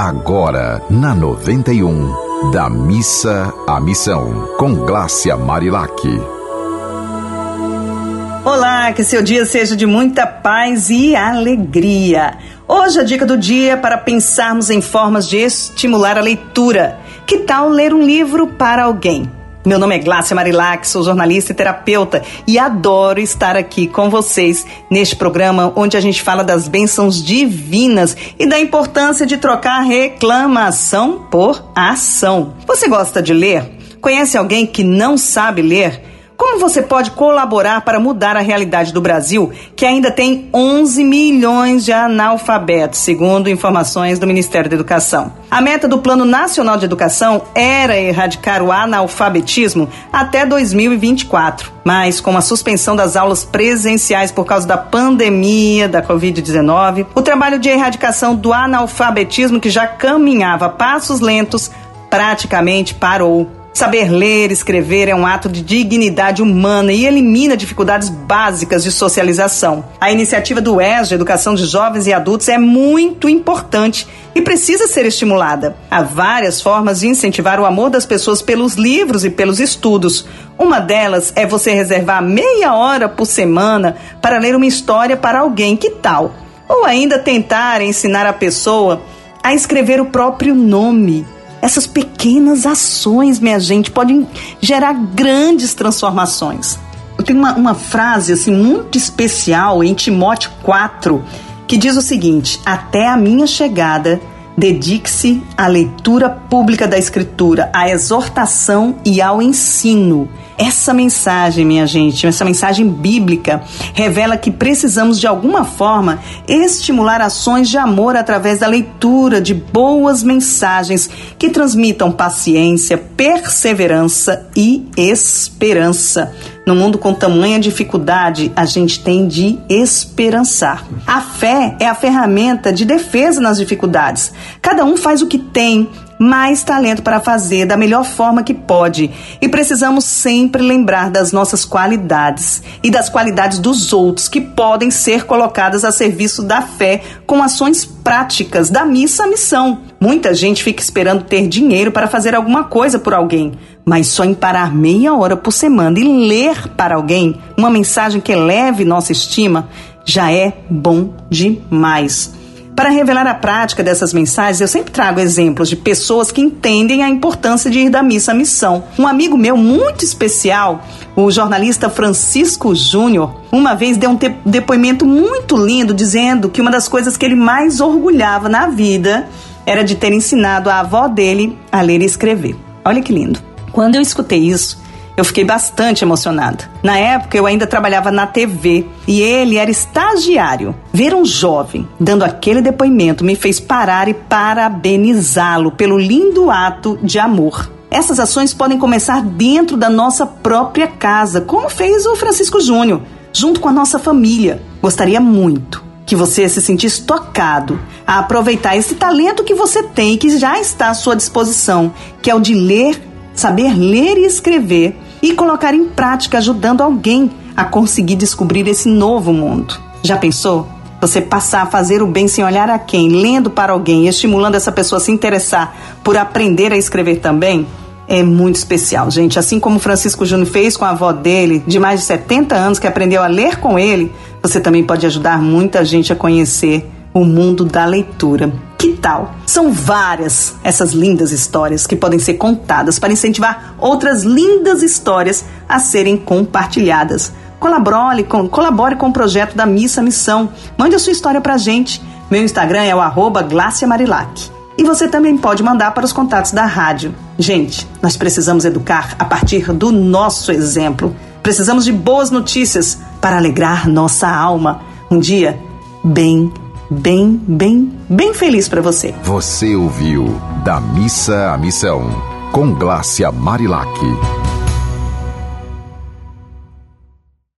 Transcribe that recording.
Agora, na 91, da missa à missão, com Glácia Marilac. Olá, que seu dia seja de muita paz e alegria. Hoje a dica do dia é para pensarmos em formas de estimular a leitura. Que tal ler um livro para alguém? Meu nome é Glácia Marilac, sou jornalista e terapeuta e adoro estar aqui com vocês neste programa onde a gente fala das bênçãos divinas e da importância de trocar reclamação por ação. Você gosta de ler? Conhece alguém que não sabe ler? Como você pode colaborar para mudar a realidade do Brasil, que ainda tem 11 milhões de analfabetos, segundo informações do Ministério da Educação? A meta do Plano Nacional de Educação era erradicar o analfabetismo até 2024. Mas, com a suspensão das aulas presenciais por causa da pandemia da Covid-19, o trabalho de erradicação do analfabetismo, que já caminhava a passos lentos, praticamente parou. Saber ler e escrever é um ato de dignidade humana e elimina dificuldades básicas de socialização. A iniciativa do ES de Educação de Jovens e Adultos é muito importante e precisa ser estimulada. Há várias formas de incentivar o amor das pessoas pelos livros e pelos estudos. Uma delas é você reservar meia hora por semana para ler uma história para alguém. Que tal? Ou ainda tentar ensinar a pessoa a escrever o próprio nome essas pequenas ações, minha gente, podem gerar grandes transformações. Eu tenho uma, uma frase assim muito especial em Timóteo 4 que diz o seguinte: Até a minha chegada, dedique-se à leitura pública da Escritura, à exortação e ao ensino essa mensagem, minha gente, essa mensagem bíblica, revela que precisamos de alguma forma estimular ações de amor através da leitura de boas mensagens que transmitam paciência, perseverança e esperança. No mundo com tamanha dificuldade, a gente tem de esperançar. A fé é a ferramenta de defesa nas dificuldades. Cada um faz o que tem, mais talento para fazer da melhor forma que pode. E precisamos sempre lembrar das nossas qualidades e das qualidades dos outros que podem ser colocadas a serviço da fé com ações práticas da missa à missão. Muita gente fica esperando ter dinheiro para fazer alguma coisa por alguém, mas só em parar meia hora por semana e ler para alguém uma mensagem que eleve nossa estima já é bom demais. Para revelar a prática dessas mensagens, eu sempre trago exemplos de pessoas que entendem a importância de ir da missa à missão. Um amigo meu muito especial, o jornalista Francisco Júnior, uma vez deu um depoimento muito lindo dizendo que uma das coisas que ele mais orgulhava na vida era de ter ensinado a avó dele a ler e escrever. Olha que lindo. Quando eu escutei isso, eu fiquei bastante emocionada. Na época, eu ainda trabalhava na TV e ele era estagiário. Ver um jovem dando aquele depoimento me fez parar e parabenizá-lo pelo lindo ato de amor. Essas ações podem começar dentro da nossa própria casa, como fez o Francisco Júnior, junto com a nossa família. Gostaria muito que você se sentisse tocado a aproveitar esse talento que você tem que já está à sua disposição, que é o de ler, saber ler e escrever e colocar em prática, ajudando alguém a conseguir descobrir esse novo mundo. Já pensou? Você passar a fazer o bem sem olhar a quem, lendo para alguém estimulando essa pessoa a se interessar por aprender a escrever também? É muito especial, gente. Assim como Francisco Júnior fez com a avó dele, de mais de 70 anos, que aprendeu a ler com ele, você também pode ajudar muita gente a conhecer o mundo da leitura. Que tal? São várias essas lindas histórias que podem ser contadas para incentivar outras lindas histórias a serem compartilhadas. Colabore com, colabore com o projeto da Missa Missão. Mande a sua história para a gente. Meu Instagram é o Marilac. E você também pode mandar para os contatos da rádio. Gente, nós precisamos educar a partir do nosso exemplo. Precisamos de boas notícias para alegrar nossa alma. Um dia bem bem, bem, bem feliz para você. Você ouviu Da Missa à Missão, com Glácia Marilac.